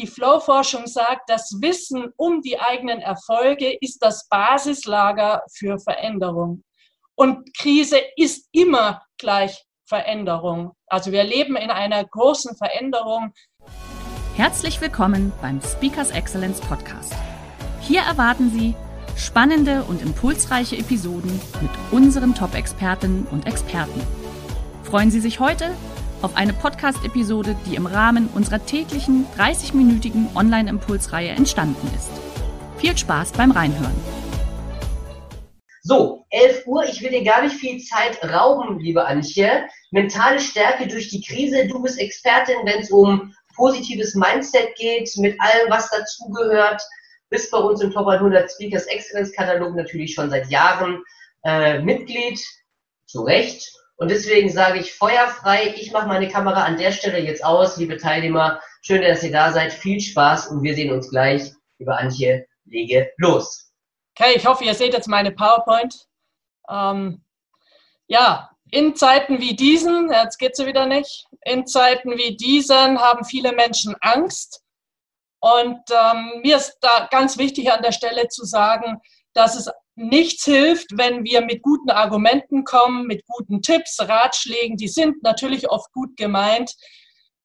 Die Flow-Forschung sagt, das Wissen um die eigenen Erfolge ist das Basislager für Veränderung. Und Krise ist immer gleich Veränderung. Also wir leben in einer großen Veränderung. Herzlich willkommen beim Speakers Excellence Podcast. Hier erwarten Sie spannende und impulsreiche Episoden mit unseren Top-Expertinnen und Experten. Freuen Sie sich heute auf eine Podcast-Episode, die im Rahmen unserer täglichen 30-minütigen Online-Impulsreihe entstanden ist. Viel Spaß beim Reinhören. So, 11 Uhr, ich will dir gar nicht viel Zeit rauben, liebe Antje. Mentale Stärke durch die Krise. Du bist Expertin, wenn es um positives Mindset geht, mit allem, was dazugehört. Bist bei uns im Top 100 Speakers Excellence Katalog natürlich schon seit Jahren äh, Mitglied. Zu Recht. Und deswegen sage ich feuerfrei, ich mache meine Kamera an der Stelle jetzt aus, liebe Teilnehmer. Schön, dass ihr da seid. Viel Spaß und wir sehen uns gleich. Liebe Antje, lege los. Okay, ich hoffe, ihr seht jetzt meine PowerPoint. Ähm, ja, in Zeiten wie diesen, jetzt geht sie wieder nicht, in Zeiten wie diesen haben viele Menschen Angst. Und ähm, mir ist da ganz wichtig an der Stelle zu sagen, dass es nichts hilft, wenn wir mit guten Argumenten kommen, mit guten Tipps, Ratschlägen, die sind natürlich oft gut gemeint,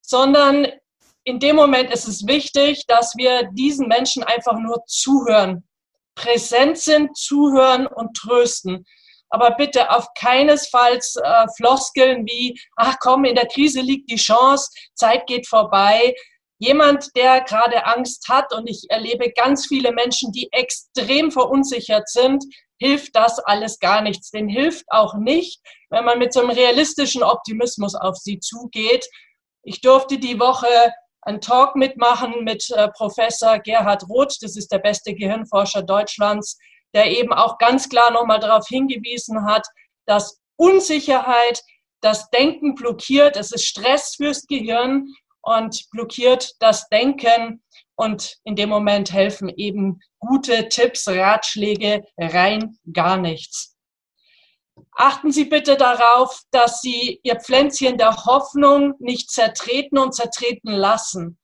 sondern in dem Moment ist es wichtig, dass wir diesen Menschen einfach nur zuhören, präsent sind, zuhören und trösten. Aber bitte auf keinesfalls äh, Floskeln wie, ach komm, in der Krise liegt die Chance, Zeit geht vorbei jemand, der gerade Angst hat, und ich erlebe ganz viele Menschen, die extrem verunsichert sind, hilft das alles gar nichts. Den hilft auch nicht, wenn man mit so einem realistischen Optimismus auf sie zugeht. Ich durfte die Woche einen Talk mitmachen mit äh, Professor Gerhard Roth, das ist der beste Gehirnforscher Deutschlands, der eben auch ganz klar nochmal darauf hingewiesen hat, dass Unsicherheit das Denken blockiert, es ist Stress fürs Gehirn und blockiert das Denken. Und in dem Moment helfen eben gute Tipps, Ratschläge rein gar nichts. Achten Sie bitte darauf, dass Sie Ihr Pflänzchen der Hoffnung nicht zertreten und zertreten lassen.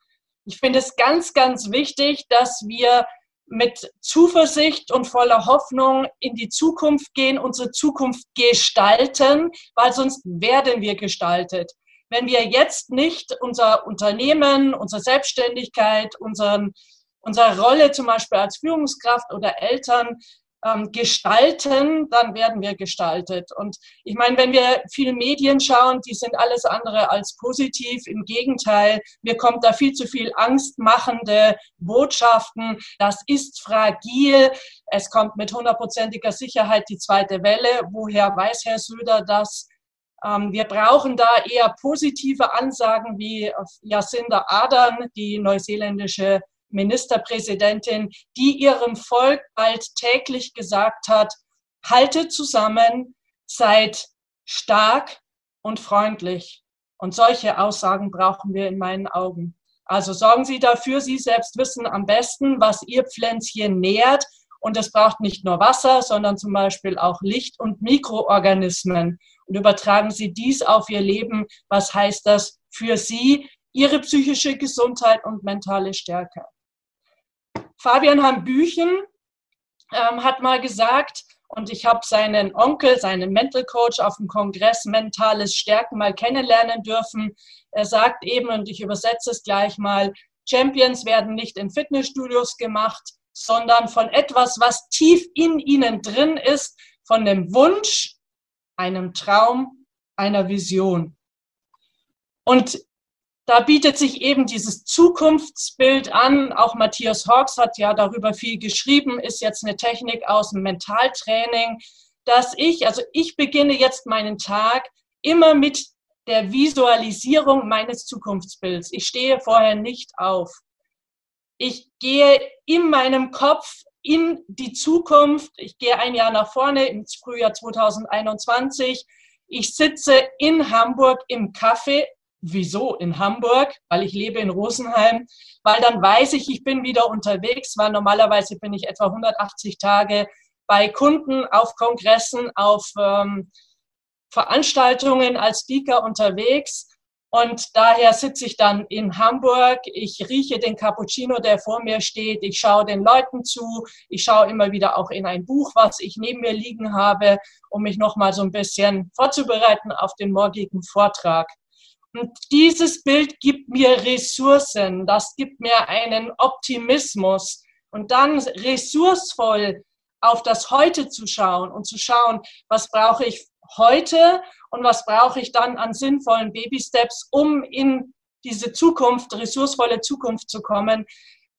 Ich finde es ganz, ganz wichtig, dass wir mit Zuversicht und voller Hoffnung in die Zukunft gehen, unsere Zukunft gestalten, weil sonst werden wir gestaltet wenn wir jetzt nicht unser Unternehmen, unsere Selbstständigkeit, unseren, unsere Rolle zum Beispiel als Führungskraft oder Eltern ähm, gestalten, dann werden wir gestaltet. Und ich meine, wenn wir viele Medien schauen, die sind alles andere als positiv. Im Gegenteil, mir kommt da viel zu viel angstmachende Botschaften. Das ist fragil. Es kommt mit hundertprozentiger Sicherheit die zweite Welle. Woher weiß Herr Söder das? Ähm, wir brauchen da eher positive Ansagen wie Jacinda Ardern, die neuseeländische Ministerpräsidentin, die ihrem Volk bald täglich gesagt hat, haltet zusammen, seid stark und freundlich. Und solche Aussagen brauchen wir in meinen Augen. Also sorgen Sie dafür, Sie selbst wissen am besten, was Ihr Pflänzchen nährt. Und es braucht nicht nur Wasser, sondern zum Beispiel auch Licht und Mikroorganismen und übertragen Sie dies auf Ihr Leben. Was heißt das für Sie, Ihre psychische Gesundheit und mentale Stärke? Fabian Hambüchen ähm, hat mal gesagt, und ich habe seinen Onkel, seinen Mental Coach auf dem Kongress Mentales Stärken mal kennenlernen dürfen. Er sagt eben, und ich übersetze es gleich mal, Champions werden nicht in Fitnessstudios gemacht, sondern von etwas, was tief in ihnen drin ist, von dem Wunsch, einem Traum, einer Vision. Und da bietet sich eben dieses Zukunftsbild an. Auch Matthias Hawks hat ja darüber viel geschrieben, ist jetzt eine Technik aus dem Mentaltraining, dass ich, also ich beginne jetzt meinen Tag immer mit der Visualisierung meines Zukunftsbilds. Ich stehe vorher nicht auf. Ich gehe in meinem Kopf in die Zukunft. Ich gehe ein Jahr nach vorne ins Frühjahr 2021. Ich sitze in Hamburg im Café. Wieso in Hamburg? Weil ich lebe in Rosenheim. Weil dann weiß ich, ich bin wieder unterwegs, weil normalerweise bin ich etwa 180 Tage bei Kunden, auf Kongressen, auf ähm, Veranstaltungen als Speaker unterwegs. Und daher sitze ich dann in Hamburg, ich rieche den Cappuccino, der vor mir steht, ich schaue den Leuten zu, ich schaue immer wieder auch in ein Buch, was ich neben mir liegen habe, um mich nochmal so ein bisschen vorzubereiten auf den morgigen Vortrag. Und dieses Bild gibt mir Ressourcen, das gibt mir einen Optimismus. Und dann ressourcevoll auf das Heute zu schauen und zu schauen, was brauche ich heute und was brauche ich dann an sinnvollen Baby-Steps, um in diese Zukunft, ressourcevolle Zukunft zu kommen.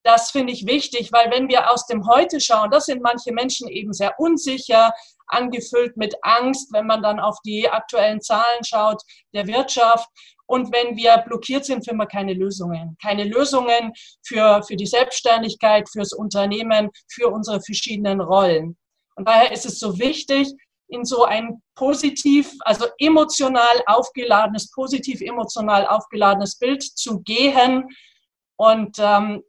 Das finde ich wichtig, weil wenn wir aus dem Heute schauen, das sind manche Menschen eben sehr unsicher, angefüllt mit Angst, wenn man dann auf die aktuellen Zahlen schaut der Wirtschaft. Und wenn wir blockiert sind, finden wir keine Lösungen. Keine Lösungen für, für die Selbstständigkeit, fürs Unternehmen, für unsere verschiedenen Rollen. Und daher ist es so wichtig, in so ein positiv, also emotional aufgeladenes, positiv emotional aufgeladenes Bild zu gehen. Und ähm,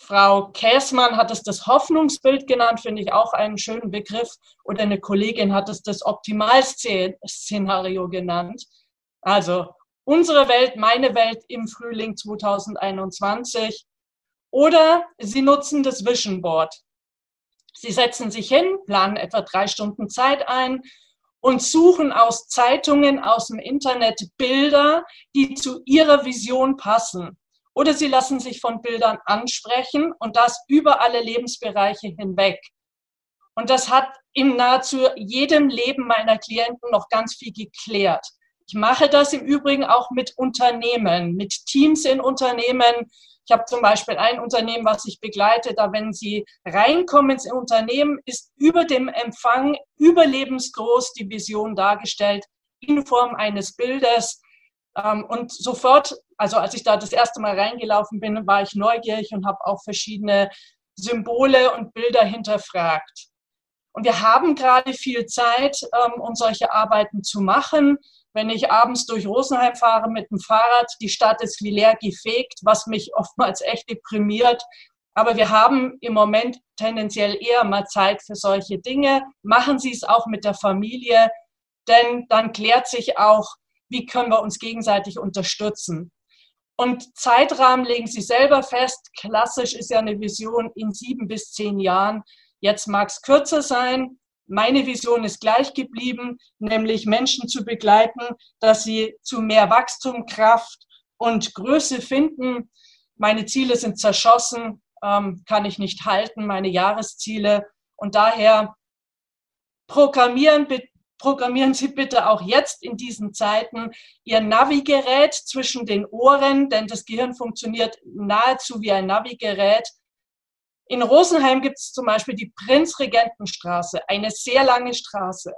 Frau Käßmann hat es das Hoffnungsbild genannt, finde ich auch einen schönen Begriff. Oder eine Kollegin hat es das Optimalszenario genannt. Also unsere Welt, meine Welt im Frühling 2021. Oder Sie nutzen das Vision Board. Sie setzen sich hin, planen etwa drei Stunden Zeit ein und suchen aus Zeitungen, aus dem Internet Bilder, die zu ihrer Vision passen. Oder sie lassen sich von Bildern ansprechen und das über alle Lebensbereiche hinweg. Und das hat in nahezu jedem Leben meiner Klienten noch ganz viel geklärt. Ich mache das im Übrigen auch mit Unternehmen, mit Teams in Unternehmen, ich habe zum Beispiel ein Unternehmen, was ich begleite, da wenn Sie reinkommen ins Unternehmen, ist über dem Empfang überlebensgroß die Vision dargestellt in Form eines Bildes. Ähm, und sofort, also als ich da das erste Mal reingelaufen bin, war ich neugierig und habe auch verschiedene Symbole und Bilder hinterfragt. Und wir haben gerade viel Zeit, ähm, um solche Arbeiten zu machen wenn ich abends durch Rosenheim fahre mit dem Fahrrad, die Stadt ist wie leer gefegt, was mich oftmals echt deprimiert. Aber wir haben im Moment tendenziell eher mal Zeit für solche Dinge. Machen Sie es auch mit der Familie, denn dann klärt sich auch, wie können wir uns gegenseitig unterstützen. Und Zeitrahmen legen Sie selber fest. Klassisch ist ja eine Vision in sieben bis zehn Jahren. Jetzt mag es kürzer sein, meine Vision ist gleich geblieben, nämlich Menschen zu begleiten, dass sie zu mehr Wachstum, Kraft und Größe finden. Meine Ziele sind zerschossen, ähm, kann ich nicht halten, meine Jahresziele. Und daher programmieren, programmieren Sie bitte auch jetzt in diesen Zeiten Ihr Navigerät zwischen den Ohren, denn das Gehirn funktioniert nahezu wie ein Navigerät in Rosenheim gibt es zum Beispiel die Prinzregentenstraße, eine sehr lange Straße.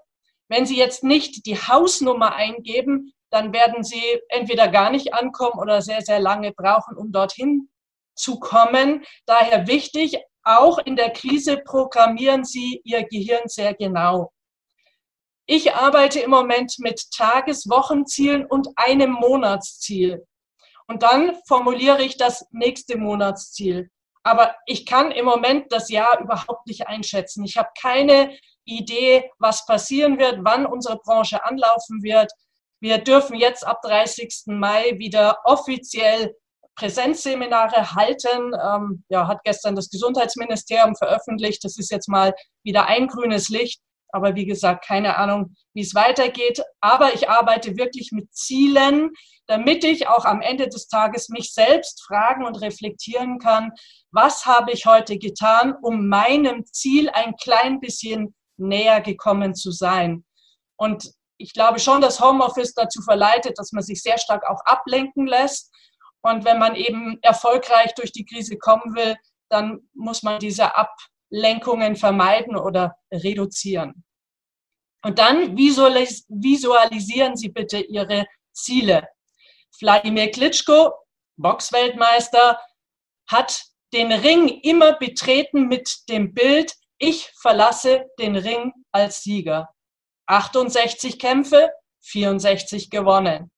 Wenn Sie jetzt nicht die Hausnummer eingeben, dann werden Sie entweder gar nicht ankommen oder sehr, sehr lange brauchen, um dorthin zu kommen. Daher wichtig, auch in der Krise programmieren Sie Ihr Gehirn sehr genau. Ich arbeite im Moment mit Tages-, Wochenzielen und einem Monatsziel. Und dann formuliere ich das nächste Monatsziel. Aber ich kann im Moment das Jahr überhaupt nicht einschätzen. Ich habe keine Idee, was passieren wird, wann unsere Branche anlaufen wird. Wir dürfen jetzt ab 30. Mai wieder offiziell Präsenzseminare halten. Ähm, ja, hat gestern das Gesundheitsministerium veröffentlicht. Das ist jetzt mal wieder ein grünes Licht. Aber wie gesagt, keine Ahnung, wie es weitergeht. Aber ich arbeite wirklich mit Zielen, damit ich auch am Ende des Tages mich selbst fragen und reflektieren kann, was habe ich heute getan, um meinem Ziel ein klein bisschen näher gekommen zu sein. Und ich glaube schon, dass Homeoffice dazu verleitet, dass man sich sehr stark auch ablenken lässt. Und wenn man eben erfolgreich durch die Krise kommen will, dann muss man diese Ablenkungen vermeiden oder reduzieren. Und dann visualisieren Sie bitte Ihre Ziele. Wladimir Klitschko, Boxweltmeister, hat den Ring immer betreten mit dem Bild, ich verlasse den Ring als Sieger. 68 Kämpfe, 64 gewonnen.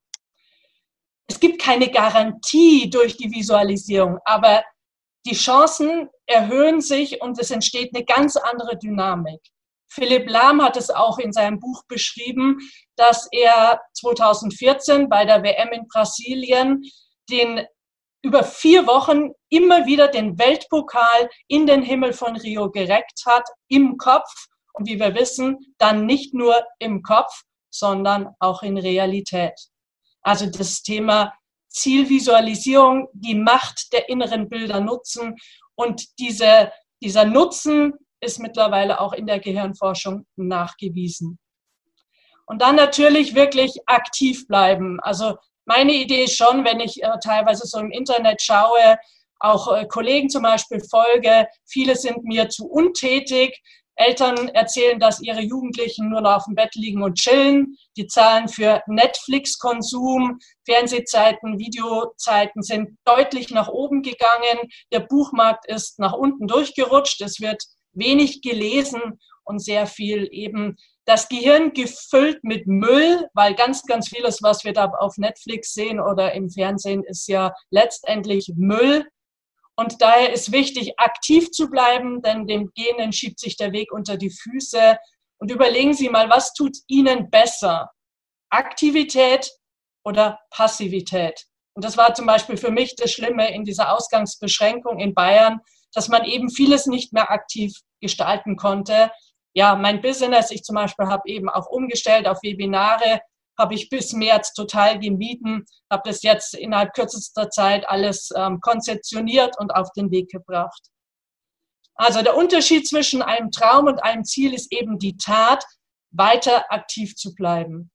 Es gibt keine Garantie durch die Visualisierung, aber die Chancen erhöhen sich und es entsteht eine ganz andere Dynamik. Philipp Lahm hat es auch in seinem Buch beschrieben, dass er 2014 bei der WM in Brasilien den über vier Wochen immer wieder den Weltpokal in den Himmel von Rio gereckt hat, im Kopf. Und wie wir wissen, dann nicht nur im Kopf, sondern auch in Realität. Also das Thema Zielvisualisierung, die Macht der inneren Bilder nutzen. Und diese, dieser Nutzen ist mittlerweile auch in der Gehirnforschung nachgewiesen. Und dann natürlich wirklich aktiv bleiben. Also meine Idee ist schon, wenn ich äh, teilweise so im Internet schaue, auch äh, Kollegen zum Beispiel folge, viele sind mir zu untätig. Eltern erzählen, dass ihre Jugendlichen nur noch auf dem Bett liegen und chillen. Die Zahlen für Netflix-Konsum, Fernsehzeiten, Videozeiten sind deutlich nach oben gegangen. Der Buchmarkt ist nach unten durchgerutscht. Es wird wenig gelesen und sehr viel eben das Gehirn gefüllt mit Müll, weil ganz, ganz vieles, was wir da auf Netflix sehen oder im Fernsehen, ist ja letztendlich Müll. Und daher ist wichtig, aktiv zu bleiben, denn dem Genen schiebt sich der Weg unter die Füße. Und überlegen Sie mal, was tut Ihnen besser? Aktivität oder Passivität? Und das war zum Beispiel für mich das Schlimme in dieser Ausgangsbeschränkung in Bayern, dass man eben vieles nicht mehr aktiv gestalten konnte, ja, mein Business, ich zum Beispiel habe eben auch umgestellt auf Webinare, habe ich bis März total gemieden, habe das jetzt innerhalb kürzester Zeit alles ähm, konzeptioniert und auf den Weg gebracht. Also der Unterschied zwischen einem Traum und einem Ziel ist eben die Tat, weiter aktiv zu bleiben.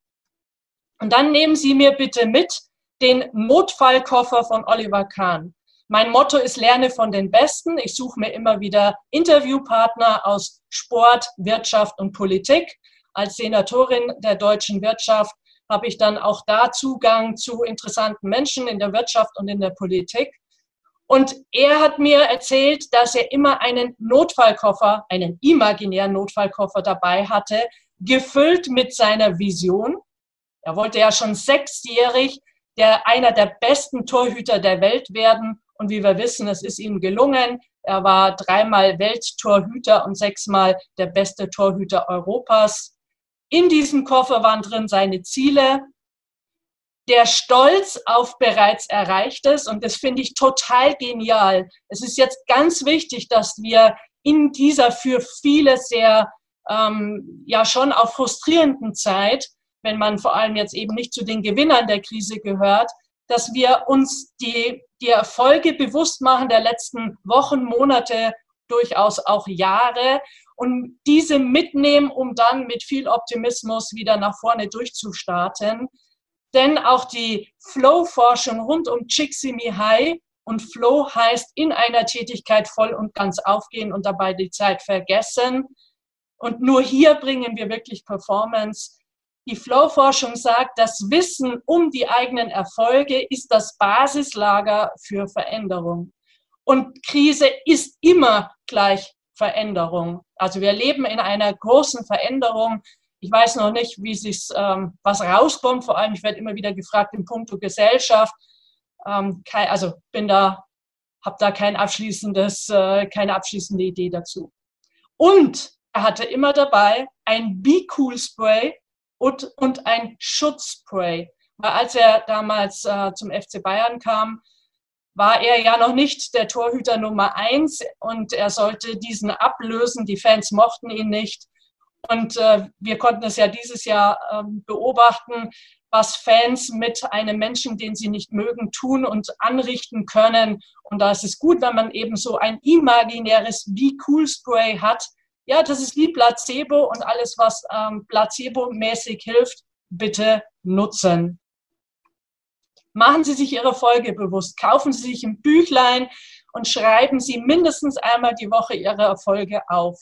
Und dann nehmen Sie mir bitte mit den Notfallkoffer von Oliver Kahn. Mein Motto ist Lerne von den Besten. Ich suche mir immer wieder Interviewpartner aus Sport, Wirtschaft und Politik. Als Senatorin der deutschen Wirtschaft habe ich dann auch da Zugang zu interessanten Menschen in der Wirtschaft und in der Politik. Und er hat mir erzählt, dass er immer einen Notfallkoffer, einen imaginären Notfallkoffer dabei hatte, gefüllt mit seiner Vision. Er wollte ja schon sechsjährig der einer der besten Torhüter der Welt werden und wie wir wissen, es ist ihm gelungen. Er war dreimal Welttorhüter und sechsmal der beste Torhüter Europas. In diesem Koffer waren drin seine Ziele, der Stolz auf bereits Erreichtes. Und das finde ich total genial. Es ist jetzt ganz wichtig, dass wir in dieser für viele sehr, ähm, ja schon auch frustrierenden Zeit, wenn man vor allem jetzt eben nicht zu den Gewinnern der Krise gehört, dass wir uns die, die Erfolge bewusst machen der letzten Wochen, Monate, durchaus auch Jahre und diese mitnehmen, um dann mit viel Optimismus wieder nach vorne durchzustarten. Denn auch die Flow-Forschung rund um Csikszentmihalyi und Flow heißt in einer Tätigkeit voll und ganz aufgehen und dabei die Zeit vergessen. Und nur hier bringen wir wirklich Performance die Flow-Forschung sagt, das Wissen um die eigenen Erfolge ist das Basislager für Veränderung. Und Krise ist immer gleich Veränderung. Also wir leben in einer großen Veränderung. Ich weiß noch nicht, wie sich ähm, was rauskommt. Vor allem, ich werde immer wieder gefragt im Punkto Gesellschaft. Ähm, kein, also bin da, habe da kein abschließendes, äh, keine abschließende Idee dazu. Und er hatte immer dabei ein Be Cool Spray, und, und ein Schutzspray. Weil als er damals äh, zum FC Bayern kam, war er ja noch nicht der Torhüter Nummer eins und er sollte diesen ablösen. Die Fans mochten ihn nicht. Und äh, wir konnten es ja dieses Jahr äh, beobachten, was Fans mit einem Menschen, den sie nicht mögen, tun und anrichten können. Und da ist es gut, wenn man eben so ein imaginäres Be Cool Spray hat, ja, das ist wie Placebo und alles, was ähm, placebo-mäßig hilft, bitte nutzen. Machen Sie sich Ihre Folge bewusst. Kaufen Sie sich ein Büchlein und schreiben Sie mindestens einmal die Woche Ihre Erfolge auf.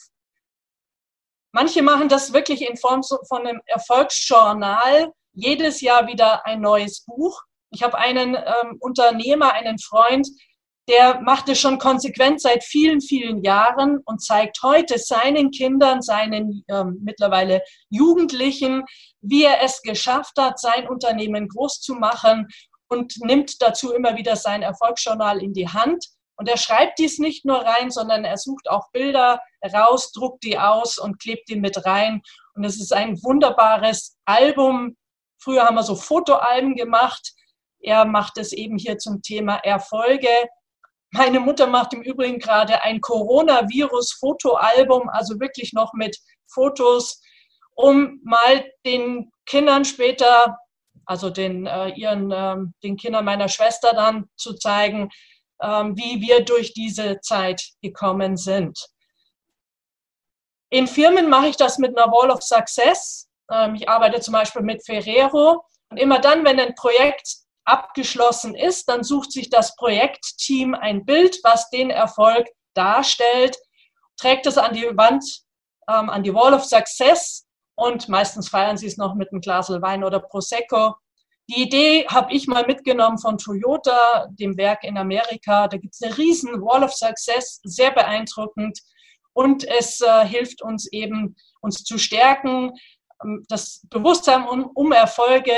Manche machen das wirklich in Form von einem Erfolgsjournal, jedes Jahr wieder ein neues Buch. Ich habe einen ähm, Unternehmer, einen Freund, der macht es schon konsequent seit vielen, vielen Jahren und zeigt heute seinen Kindern, seinen ähm, mittlerweile Jugendlichen, wie er es geschafft hat, sein Unternehmen groß zu machen und nimmt dazu immer wieder sein Erfolgsjournal in die Hand. Und er schreibt dies nicht nur rein, sondern er sucht auch Bilder raus, druckt die aus und klebt die mit rein. Und es ist ein wunderbares Album. Früher haben wir so Fotoalben gemacht. Er macht es eben hier zum Thema Erfolge. Meine Mutter macht im Übrigen gerade ein Coronavirus-Fotoalbum, also wirklich noch mit Fotos, um mal den Kindern später, also den, äh, ihren, äh, den Kindern meiner Schwester dann zu zeigen, äh, wie wir durch diese Zeit gekommen sind. In Firmen mache ich das mit einer Wall of Success. Ähm, ich arbeite zum Beispiel mit Ferrero. Und immer dann, wenn ein Projekt abgeschlossen ist, dann sucht sich das Projektteam ein Bild, was den Erfolg darstellt, trägt es an die Wand, ähm, an die Wall of Success und meistens feiern sie es noch mit einem Glas Wein oder Prosecco. Die Idee habe ich mal mitgenommen von Toyota, dem Werk in Amerika. Da gibt es eine riesen Wall of Success, sehr beeindruckend. Und es äh, hilft uns eben, uns zu stärken, ähm, das Bewusstsein um, um, Erfolge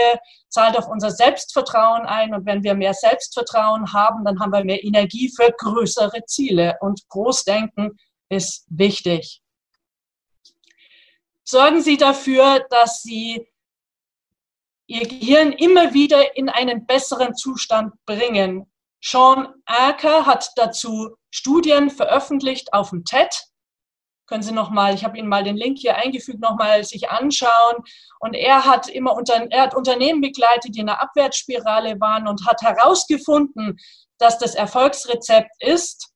zahlt auf unser Selbstvertrauen ein. Und wenn wir mehr Selbstvertrauen haben, dann haben wir mehr Energie für größere Ziele. Und Großdenken ist wichtig. Sorgen Sie dafür, dass Sie Ihr Gehirn immer wieder in einen besseren Zustand bringen. Sean Acker hat dazu Studien veröffentlicht auf dem TED können Sie noch mal, ich habe Ihnen mal den Link hier eingefügt, noch mal sich anschauen. Und er hat immer unter, er hat Unternehmen begleitet, die in einer Abwärtsspirale waren und hat herausgefunden, dass das Erfolgsrezept ist,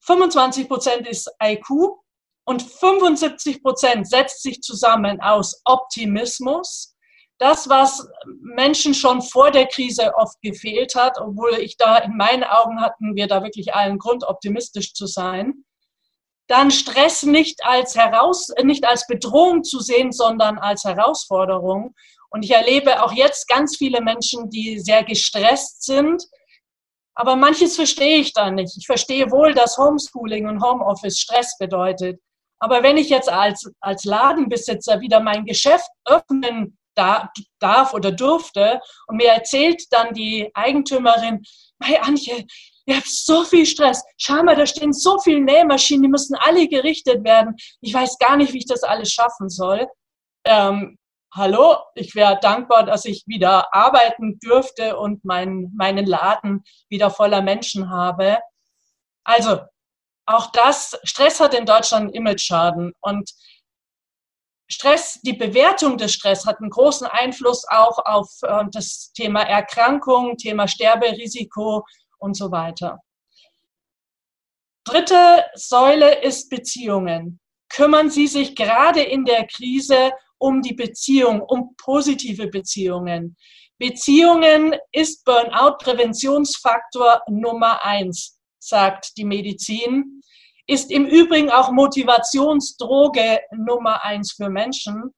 25 Prozent ist IQ und 75 Prozent setzt sich zusammen aus Optimismus. Das, was Menschen schon vor der Krise oft gefehlt hat, obwohl ich da in meinen Augen hatten wir da wirklich allen Grund, optimistisch zu sein dann Stress nicht als heraus, nicht als Bedrohung zu sehen, sondern als Herausforderung. Und ich erlebe auch jetzt ganz viele Menschen, die sehr gestresst sind. Aber manches verstehe ich da nicht. Ich verstehe wohl, dass Homeschooling und Homeoffice Stress bedeutet. Aber wenn ich jetzt als, als Ladenbesitzer wieder mein Geschäft öffnen darf oder durfte und mir erzählt dann die Eigentümerin, hey Antje, ihr habt so viel Stress. Schau mal, da stehen so viele Nähmaschinen, die müssen alle gerichtet werden. Ich weiß gar nicht, wie ich das alles schaffen soll. Ähm, hallo, ich wäre dankbar, dass ich wieder arbeiten dürfte und mein, meinen Laden wieder voller Menschen habe. Also, auch das, Stress hat in Deutschland einen Image-Schaden und Stress, die Bewertung des Stress hat einen großen Einfluss auch auf äh, das Thema Erkrankung, Thema Sterberisiko und so weiter. Dritte Säule ist Beziehungen. Kümmern Sie sich gerade in der Krise um die Beziehung, um positive Beziehungen. Beziehungen ist Burnout-Präventionsfaktor Nummer eins, sagt die Medizin. Ist im Übrigen auch Motivationsdroge Nummer eins für Menschen.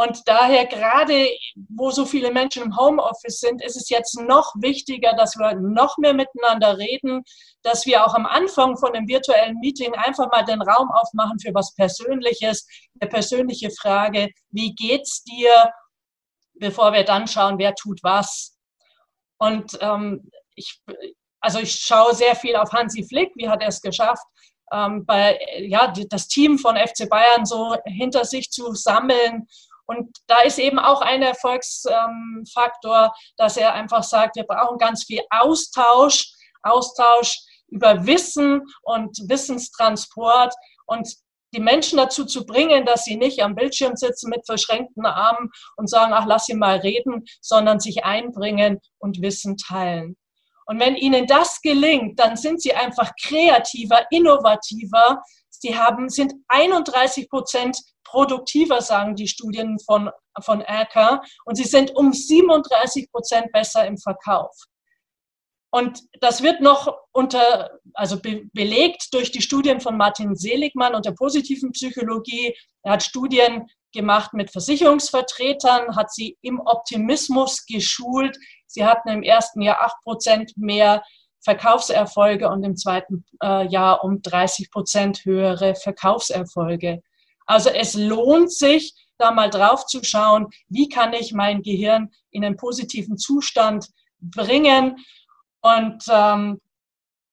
Und daher gerade, wo so viele Menschen im Homeoffice sind, ist es jetzt noch wichtiger, dass wir noch mehr miteinander reden, dass wir auch am Anfang von einem virtuellen Meeting einfach mal den Raum aufmachen für was Persönliches, eine persönliche Frage, wie geht's dir, bevor wir dann schauen, wer tut was. Und ähm, ich, also ich schaue sehr viel auf Hansi Flick, wie hat er es geschafft, ähm, bei, ja, das Team von FC Bayern so hinter sich zu sammeln und da ist eben auch ein Erfolgsfaktor, dass er einfach sagt, wir brauchen ganz viel Austausch, Austausch über Wissen und Wissenstransport und die Menschen dazu zu bringen, dass sie nicht am Bildschirm sitzen mit verschränkten Armen und sagen, ach, lass sie mal reden, sondern sich einbringen und Wissen teilen. Und wenn ihnen das gelingt, dann sind sie einfach kreativer, innovativer. Sie haben, sind 31 Prozent produktiver, sagen die Studien von, von Erker. Und sie sind um 37 Prozent besser im Verkauf. Und das wird noch unter, also be belegt durch die Studien von Martin Seligmann und der positiven Psychologie. Er hat Studien gemacht mit Versicherungsvertretern, hat sie im Optimismus geschult. Sie hatten im ersten Jahr acht Prozent mehr Verkaufserfolge und im zweiten äh, Jahr um 30 Prozent höhere Verkaufserfolge. Also es lohnt sich, da mal drauf zu schauen, wie kann ich mein Gehirn in einen positiven Zustand bringen. Und ähm,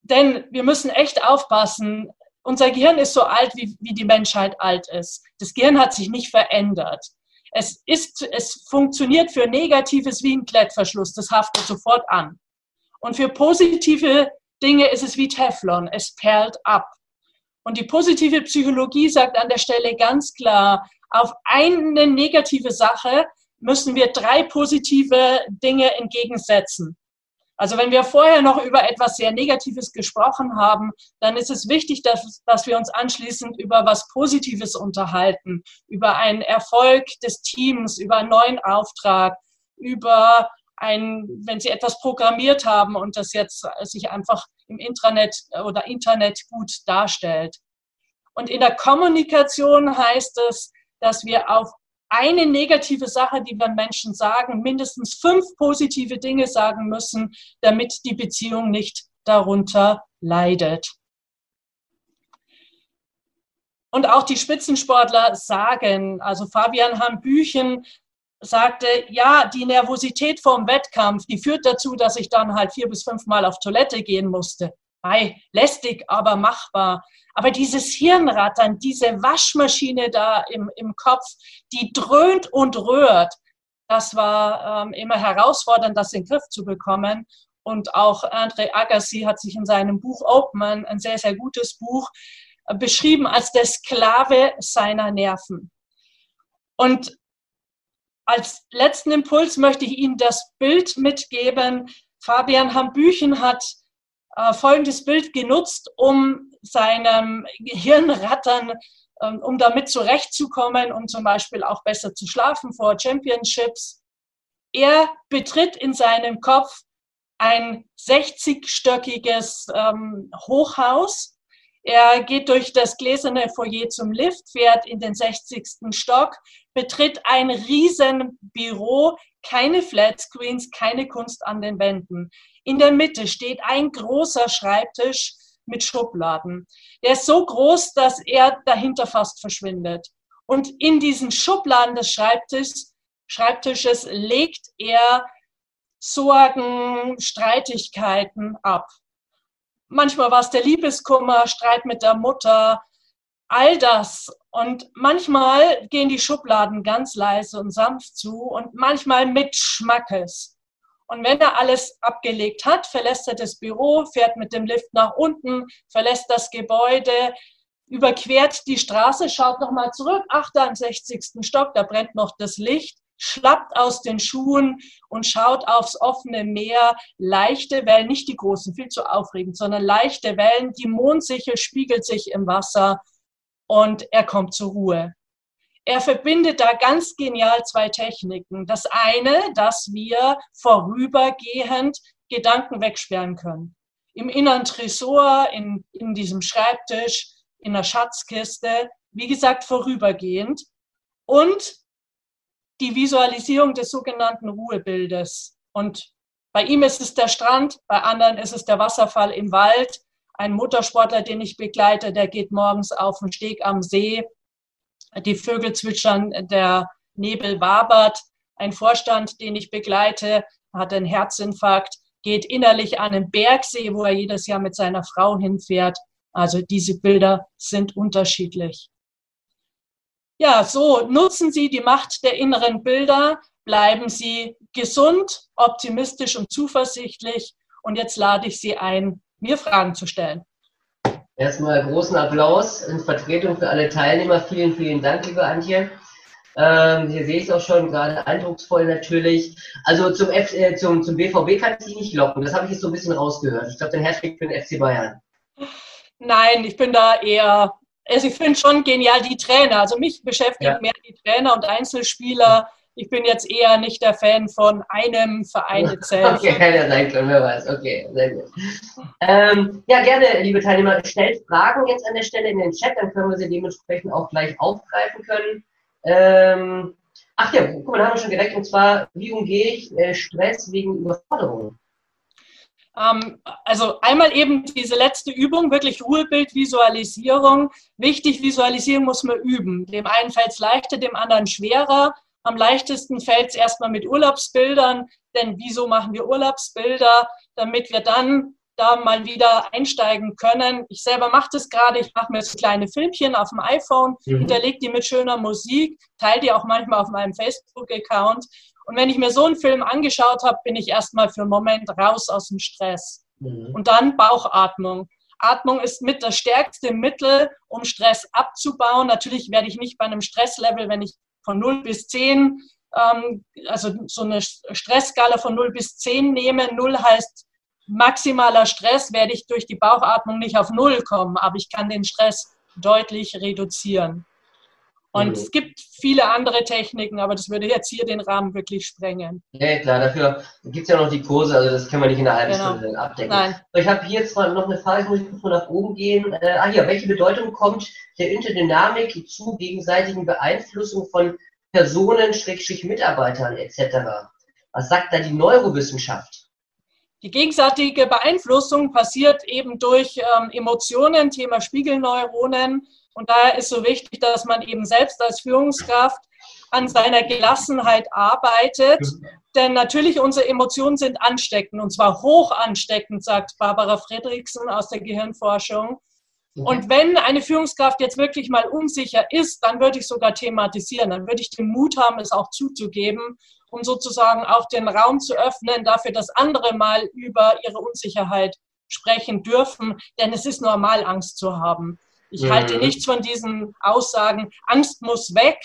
denn wir müssen echt aufpassen. Unser Gehirn ist so alt, wie, wie die Menschheit alt ist. Das Gehirn hat sich nicht verändert. Es, ist, es funktioniert für Negatives wie ein Klettverschluss. Das haftet sofort an. Und für positive Dinge ist es wie Teflon. Es perlt ab. Und die positive Psychologie sagt an der Stelle ganz klar, auf eine negative Sache müssen wir drei positive Dinge entgegensetzen. Also wenn wir vorher noch über etwas sehr Negatives gesprochen haben, dann ist es wichtig, dass, dass wir uns anschließend über was Positives unterhalten, über einen Erfolg des Teams, über einen neuen Auftrag, über ein, wenn Sie etwas programmiert haben und das jetzt sich einfach im Intranet oder Internet gut darstellt. Und in der Kommunikation heißt es, dass wir auf eine negative Sache, die wir Menschen sagen, mindestens fünf positive Dinge sagen müssen, damit die Beziehung nicht darunter leidet. Und auch die Spitzensportler sagen, also Fabian Hambüchen sagte, ja, die Nervosität vorm Wettkampf, die führt dazu, dass ich dann halt vier bis fünf Mal auf Toilette gehen musste. Ei, lästig, aber machbar. Aber dieses Hirnrattern, diese Waschmaschine da im, im Kopf, die dröhnt und rührt, das war ähm, immer herausfordernd, das in den Griff zu bekommen. Und auch André Agassi hat sich in seinem Buch Open, ein sehr, sehr gutes Buch, äh, beschrieben als der Sklave seiner Nerven. Und als letzten Impuls möchte ich Ihnen das Bild mitgeben. Fabian Hambüchen hat äh, folgendes Bild genutzt, um seinem Hirnrattern, ähm, um damit zurechtzukommen, um zum Beispiel auch besser zu schlafen vor Championships. Er betritt in seinem Kopf ein 60-stöckiges ähm, Hochhaus. Er geht durch das gläserne Foyer zum Lift, fährt in den 60. Stock, betritt ein riesen Büro, keine Flatscreens, keine Kunst an den Wänden. In der Mitte steht ein großer Schreibtisch mit Schubladen. Der ist so groß, dass er dahinter fast verschwindet. Und in diesen Schubladen des Schreibtischs, Schreibtisches legt er Sorgen, Streitigkeiten ab. Manchmal war es der Liebeskummer, Streit mit der Mutter, all das. Und manchmal gehen die Schubladen ganz leise und sanft zu und manchmal mit Schmackes. Und wenn er alles abgelegt hat, verlässt er das Büro, fährt mit dem Lift nach unten, verlässt das Gebäude, überquert die Straße, schaut nochmal zurück, ach, da im 60. Stock, da brennt noch das Licht, schlappt aus den Schuhen und schaut aufs offene Meer. Leichte Wellen, nicht die großen, viel zu aufregend, sondern leichte Wellen. Die Mondsichel spiegelt sich im Wasser und er kommt zur Ruhe er verbindet da ganz genial zwei Techniken. Das eine, dass wir vorübergehend Gedanken wegsperren können. Im inneren Tresor, in, in diesem Schreibtisch, in der Schatzkiste, wie gesagt, vorübergehend. Und die Visualisierung des sogenannten Ruhebildes. Und bei ihm ist es der Strand, bei anderen ist es der Wasserfall im Wald. Ein Motorsportler, den ich begleite, der geht morgens auf den Steg am See die Vögel zwitschern, der Nebel wabert. Ein Vorstand, den ich begleite, hat einen Herzinfarkt, geht innerlich an einen Bergsee, wo er jedes Jahr mit seiner Frau hinfährt. Also diese Bilder sind unterschiedlich. Ja, so nutzen Sie die Macht der inneren Bilder, bleiben Sie gesund, optimistisch und zuversichtlich. Und jetzt lade ich Sie ein, mir Fragen zu stellen. Erstmal großen Applaus in Vertretung für alle Teilnehmer. Vielen, vielen Dank, liebe Antje. Ähm, hier sehe ich es auch schon, gerade eindrucksvoll natürlich. Also zum, F äh, zum, zum BVB kann ich dich nicht locken. Das habe ich jetzt so ein bisschen rausgehört. Ich glaube, den Hashtag für den FC Bayern. Nein, ich bin da eher, also ich finde schon genial die Trainer. Also mich beschäftigen ja. mehr die Trainer und Einzelspieler ich bin jetzt eher nicht der Fan von einem Verein erzählt. Okay, kann ja sein können, wer weiß. Okay, sehr gut. Ähm, ja, gerne, liebe Teilnehmer, stellt Fragen jetzt an der Stelle in den Chat, dann können wir sie dementsprechend auch gleich aufgreifen können. Ähm, ach ja, guck mal, da haben wir schon direkt, und zwar, wie umgehe ich äh, Stress wegen Überforderung? Ähm, also einmal eben diese letzte Übung, wirklich Ruhebildvisualisierung. Wichtig, visualisieren muss man üben. Dem einen fällt es leichter, dem anderen schwerer. Am leichtesten fällt es erstmal mit Urlaubsbildern, denn wieso machen wir Urlaubsbilder? Damit wir dann da mal wieder einsteigen können. Ich selber mache das gerade, ich mache mir so kleine Filmchen auf dem iPhone, mhm. hinterlege die mit schöner Musik, teile die auch manchmal auf meinem Facebook-Account und wenn ich mir so einen Film angeschaut habe, bin ich erstmal für einen Moment raus aus dem Stress. Mhm. Und dann Bauchatmung. Atmung ist mit das stärkste Mittel, um Stress abzubauen. Natürlich werde ich nicht bei einem Stresslevel, wenn ich von 0 bis 10, ähm, also so eine Stressskala von 0 bis 10 nehme. 0 heißt maximaler Stress, werde ich durch die Bauchatmung nicht auf 0 kommen, aber ich kann den Stress deutlich reduzieren. Und mhm. es gibt viele andere Techniken, aber das würde jetzt hier den Rahmen wirklich sprengen. Ja, klar, dafür gibt es ja noch die Kurse, also das kann man nicht in einer halben genau. Stunde abdecken. Nein. Ich habe hier jetzt noch eine Frage, muss ich kurz mal nach oben gehen. Äh, ah ja, welche Bedeutung kommt der Interdynamik zu gegenseitigen Beeinflussung von Personen, Schrägstrich Mitarbeitern etc.? Was sagt da die Neurowissenschaft? Die gegenseitige Beeinflussung passiert eben durch ähm, Emotionen, Thema Spiegelneuronen, und daher ist so wichtig, dass man eben selbst als Führungskraft an seiner Gelassenheit arbeitet. Denn natürlich unsere Emotionen sind ansteckend und zwar hoch ansteckend, sagt Barbara Fredriksen aus der Gehirnforschung. Und wenn eine Führungskraft jetzt wirklich mal unsicher ist, dann würde ich sogar thematisieren. Dann würde ich den Mut haben, es auch zuzugeben, um sozusagen auch den Raum zu öffnen dafür, dass andere mal über ihre Unsicherheit sprechen dürfen. Denn es ist normal, Angst zu haben. Ich mhm. halte nichts von diesen Aussagen, Angst muss weg,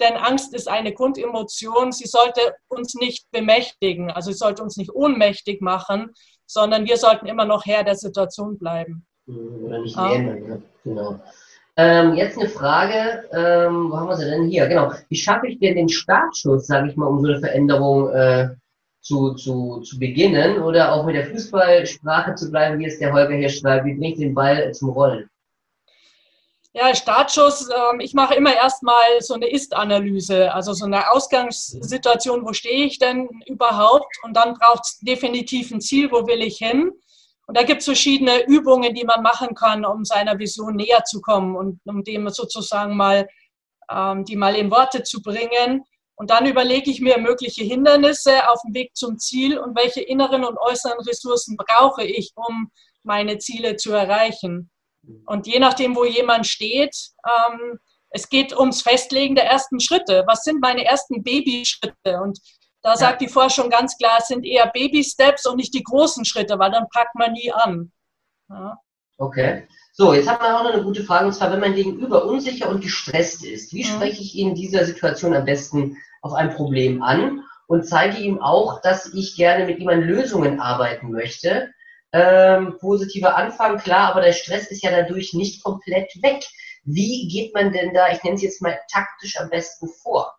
denn Angst ist eine Grundemotion. Sie sollte uns nicht bemächtigen, also sie sollte uns nicht ohnmächtig machen, sondern wir sollten immer noch Herr der Situation bleiben. Mhm, oder nicht ja. ändern, genau. Ähm, jetzt eine Frage, ähm, wo haben wir sie denn hier? Genau. Wie schaffe ich denn den Startschuss, sage ich mal, um so eine Veränderung äh, zu, zu, zu beginnen? Oder auch mit der Fußballsprache zu bleiben, wie es der Holger hier schreibt, wie bringe ich den Ball zum Rollen? Ja, Startschuss, ähm, ich mache immer erstmal so eine Ist-Analyse, also so eine Ausgangssituation, wo stehe ich denn überhaupt? Und dann braucht es definitiv ein Ziel, wo will ich hin? Und da gibt es verschiedene Übungen, die man machen kann, um seiner Vision näher zu kommen und um dem sozusagen mal, ähm, die mal in Worte zu bringen. Und dann überlege ich mir mögliche Hindernisse auf dem Weg zum Ziel und welche inneren und äußeren Ressourcen brauche ich, um meine Ziele zu erreichen. Und je nachdem, wo jemand steht, ähm, es geht ums Festlegen der ersten Schritte. Was sind meine ersten Babyschritte? Und da sagt ja. die Forschung ganz klar, es sind eher Baby-Steps und nicht die großen Schritte, weil dann packt man nie an. Ja. Okay. So, jetzt haben wir auch noch eine gute Frage, und zwar, wenn mein Gegenüber unsicher und gestresst ist, wie mhm. spreche ich ihn in dieser Situation am besten auf ein Problem an und zeige ihm auch, dass ich gerne mit ihm an Lösungen arbeiten möchte, ähm, positiver Anfang, klar, aber der Stress ist ja dadurch nicht komplett weg. Wie geht man denn da, ich nenne es jetzt mal taktisch am besten vor?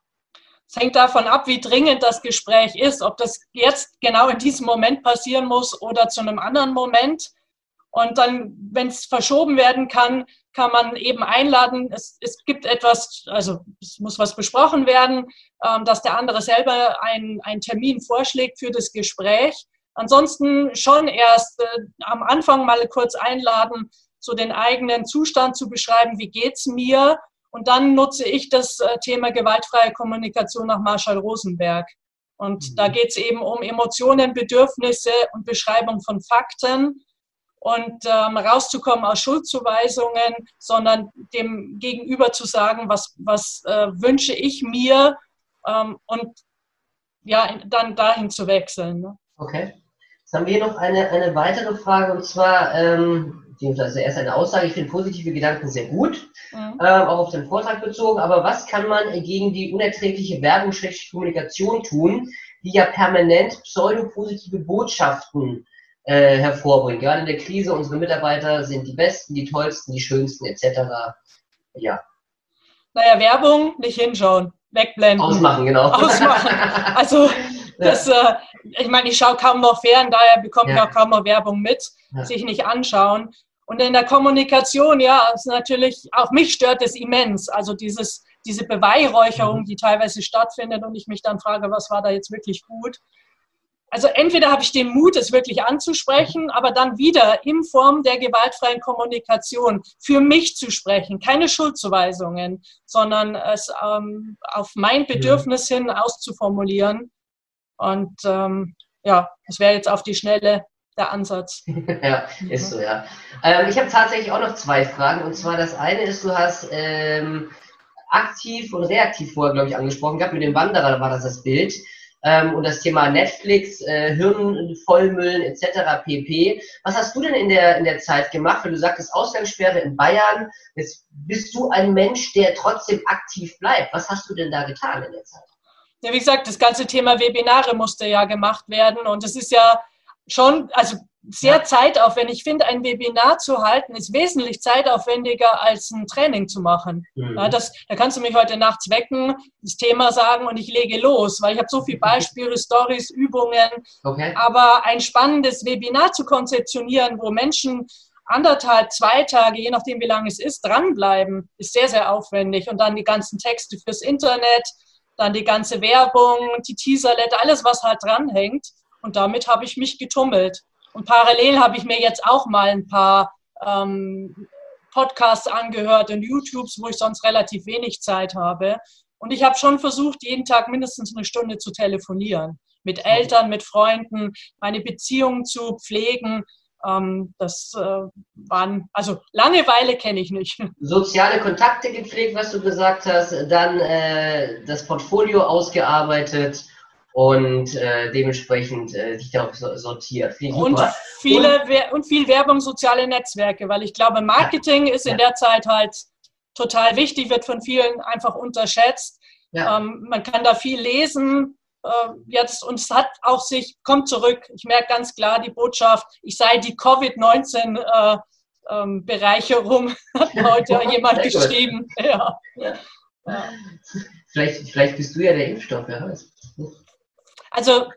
Es hängt davon ab, wie dringend das Gespräch ist, ob das jetzt genau in diesem Moment passieren muss oder zu einem anderen Moment. Und dann, wenn es verschoben werden kann, kann man eben einladen, es, es gibt etwas, also es muss was besprochen werden, ähm, dass der andere selber einen Termin vorschlägt für das Gespräch. Ansonsten schon erst äh, am Anfang mal kurz einladen, so den eigenen Zustand zu beschreiben, wie geht's mir? Und dann nutze ich das äh, Thema gewaltfreie Kommunikation nach Marshall Rosenberg. Und mhm. da geht's eben um Emotionen, Bedürfnisse und Beschreibung von Fakten und ähm, rauszukommen aus Schuldzuweisungen, sondern dem Gegenüber zu sagen, was, was äh, wünsche ich mir ähm, und ja, dann dahin zu wechseln. Ne? Okay. Haben wir hier noch eine, eine weitere Frage und zwar, ähm, beziehungsweise erst eine Aussage, ich finde positive Gedanken sehr gut, mhm. ähm, auch auf den Vortrag bezogen, aber was kann man gegen die unerträgliche Werbung, Kommunikation tun, die ja permanent pseudopositive Botschaften äh, hervorbringt? Gerade in der Krise, unsere Mitarbeiter sind die Besten, die Tollsten, die Schönsten etc. Ja. Naja, Werbung, nicht hinschauen, wegblenden. Ausmachen, genau. Ausmachen. Also das, äh, ich meine, ich schaue kaum noch fern, daher bekomme ich auch kaum noch Werbung mit, sich nicht anschauen. Und in der Kommunikation, ja, ist natürlich, auch mich stört es immens. Also dieses diese Beweihräucherung, die teilweise stattfindet und ich mich dann frage, was war da jetzt wirklich gut. Also entweder habe ich den Mut, es wirklich anzusprechen, aber dann wieder in Form der gewaltfreien Kommunikation für mich zu sprechen, keine Schuldzuweisungen, sondern es ähm, auf mein Bedürfnis hin auszuformulieren. Und ähm, ja, das wäre jetzt auf die Schnelle der Ansatz. ja, ist so, ja. Ähm, ich habe tatsächlich auch noch zwei Fragen. Und zwar das eine ist, du hast ähm, aktiv und reaktiv vorher, glaube ich, angesprochen gehabt. Mit dem Wanderer war das das Bild. Ähm, und das Thema Netflix, äh, Hirn vollmüllen etc. pp. Was hast du denn in der, in der Zeit gemacht? Weil du sagtest Ausgangssperre in Bayern. Jetzt bist du ein Mensch, der trotzdem aktiv bleibt. Was hast du denn da getan in der Zeit? Ja, wie gesagt, das ganze Thema Webinare musste ja gemacht werden. Und es ist ja schon, also sehr ja. zeitaufwendig. Ich finde, ein Webinar zu halten ist wesentlich zeitaufwendiger als ein Training zu machen. Mhm. Ja, das, da kannst du mich heute nachts wecken, das Thema sagen und ich lege los, weil ich habe so viele Beispiele, Stories, Übungen. Okay. Aber ein spannendes Webinar zu konzeptionieren, wo Menschen anderthalb, zwei Tage, je nachdem wie lange es ist, dranbleiben, ist sehr, sehr aufwendig. Und dann die ganzen Texte fürs Internet, dann die ganze Werbung, die Teaserletter, alles, was halt dranhängt. Und damit habe ich mich getummelt. Und parallel habe ich mir jetzt auch mal ein paar ähm, Podcasts angehört und YouTubes, wo ich sonst relativ wenig Zeit habe. Und ich habe schon versucht, jeden Tag mindestens eine Stunde zu telefonieren. Mit Eltern, mit Freunden, meine Beziehungen zu pflegen. Ähm, das äh, waren, also Langeweile kenne ich nicht. Soziale Kontakte gepflegt, was du gesagt hast, dann äh, das Portfolio ausgearbeitet und äh, dementsprechend äh, sich darauf sortiert. Und viele und, und, viel Werbung, soziale Netzwerke, weil ich glaube, Marketing ja, ist in ja. der Zeit halt total wichtig, wird von vielen einfach unterschätzt. Ja. Ähm, man kann da viel lesen. Äh, jetzt, und es hat auch sich, kommt zurück. Ich merke ganz klar die Botschaft, ich sei die Covid-19 äh, ähm, hat heute jemand geschrieben. Ja. Vielleicht, vielleicht bist du ja der Impfstoff, wer weiß. Also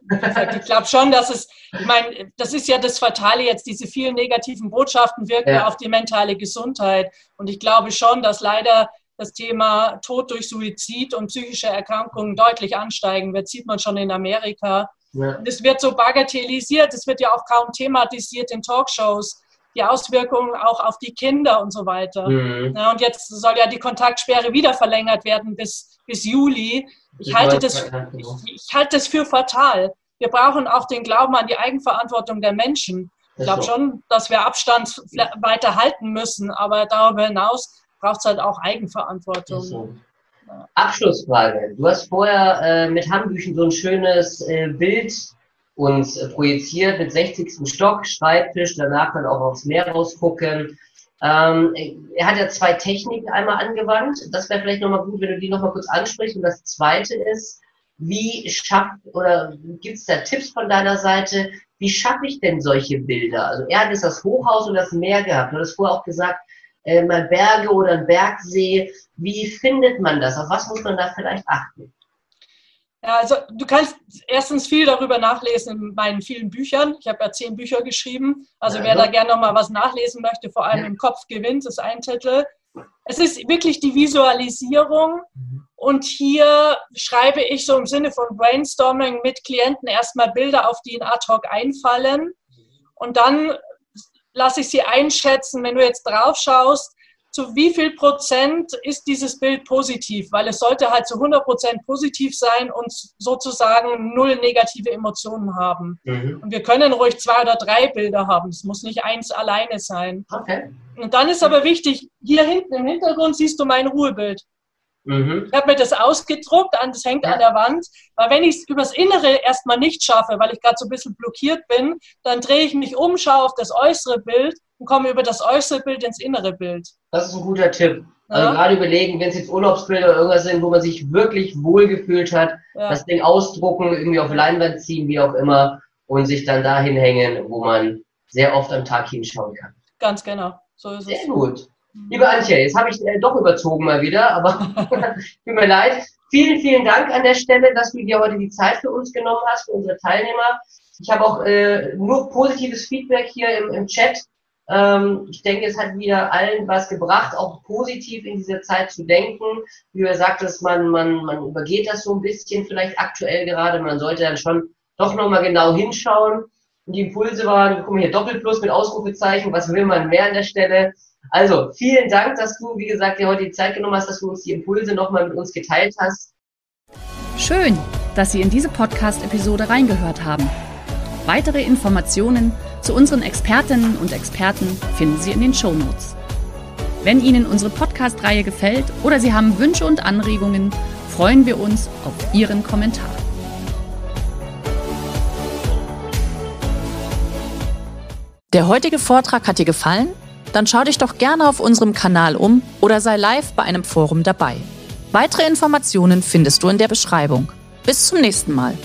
ich glaube schon, dass es, ich meine, das ist ja das Fatale jetzt, diese vielen negativen Botschaften wirken ja. auf die mentale Gesundheit. Und ich glaube schon, dass leider das Thema Tod durch Suizid und psychische Erkrankungen deutlich ansteigen wird. Sieht man schon in Amerika. Ja. Es wird so bagatellisiert, es wird ja auch kaum thematisiert in Talkshows die Auswirkungen auch auf die Kinder und so weiter. Mhm. Ja, und jetzt soll ja die Kontaktsperre wieder verlängert werden bis, bis Juli. Ich, halte das, ich, ich halte das für fatal. Wir brauchen auch den Glauben an die Eigenverantwortung der Menschen. Ich glaube schon, dass wir Abstand weiter halten müssen, aber darüber hinaus braucht es halt auch Eigenverantwortung. So. Abschlussfrage. Du hast vorher äh, mit Handbüchen so ein schönes äh, Bild uns äh, projiziert mit 60. Stock, Schreibtisch, danach dann auch aufs Meer rausgucken. Ähm, er hat ja zwei Techniken einmal angewandt. Das wäre vielleicht nochmal gut, wenn du die nochmal kurz ansprichst. Und das zweite ist, wie schafft oder gibt es da Tipps von deiner Seite? Wie schaffe ich denn solche Bilder? Also er hat jetzt das Hochhaus und das Meer gehabt. Du hast vorher auch gesagt, äh, mal Berge oder ein Bergsee. Wie findet man das? Auf was muss man da vielleicht achten? Ja, also du kannst erstens viel darüber nachlesen in meinen vielen Büchern. Ich habe ja zehn Bücher geschrieben. Also ja, wer da gerne noch mal was nachlesen möchte, vor allem ja. im Kopf gewinnt, ist ein Titel. Es ist wirklich die Visualisierung. Mhm. Und hier schreibe ich so im Sinne von Brainstorming mit Klienten erstmal Bilder, auf die in ad hoc einfallen. Und dann lasse ich sie einschätzen, wenn du jetzt drauf schaust, zu wie viel Prozent ist dieses Bild positiv? Weil es sollte halt zu 100 Prozent positiv sein und sozusagen null negative Emotionen haben. Mhm. Und wir können ruhig zwei oder drei Bilder haben. Es muss nicht eins alleine sein. Okay. Und dann ist aber wichtig, hier hinten im Hintergrund siehst du mein Ruhebild. Mhm. Ich habe mir das ausgedruckt, das hängt ja. an der Wand, weil wenn ich es übers Innere erstmal nicht schaffe, weil ich gerade so ein bisschen blockiert bin, dann drehe ich mich um, schaue auf das äußere Bild und komme über das äußere Bild ins innere Bild. Das ist ein guter Tipp. Also ja. gerade überlegen, wenn es jetzt Urlaubsbilder oder irgendwas sind, wo man sich wirklich wohlgefühlt hat, ja. das Ding ausdrucken, irgendwie auf Leinwand ziehen, wie auch immer, und sich dann dahin hängen, wo man sehr oft am Tag hinschauen kann. Ganz genau. So ist sehr es. gut. Liebe Antje, jetzt habe ich äh, doch überzogen mal wieder, aber tut mir leid. Vielen, vielen Dank an der Stelle, dass du dir heute die Zeit für uns genommen hast, für unsere Teilnehmer. Ich habe auch äh, nur positives Feedback hier im, im Chat Ähm, ich denke, es hat wieder allen was gebracht, auch positiv in dieser Zeit zu denken. Wie du sagtest, man, man, man übergeht das so ein bisschen vielleicht aktuell gerade. Man sollte dann schon doch nochmal genau hinschauen. Und die Impulse waren, guck mal hier, Doppelplus mit Ausrufezeichen, was will man mehr an der Stelle? Also, vielen Dank, dass du, wie gesagt, dir heute die Zeit genommen hast, dass du uns die Impulse nochmal mit uns geteilt hast. Schön, dass Sie in diese Podcast-Episode reingehört haben. Weitere Informationen zu unseren Expertinnen und Experten finden Sie in den Show Notes. Wenn Ihnen unsere Podcast-Reihe gefällt oder Sie haben Wünsche und Anregungen, freuen wir uns auf Ihren Kommentar. Der heutige Vortrag hat dir gefallen? Dann schau dich doch gerne auf unserem Kanal um oder sei live bei einem Forum dabei. Weitere Informationen findest du in der Beschreibung. Bis zum nächsten Mal.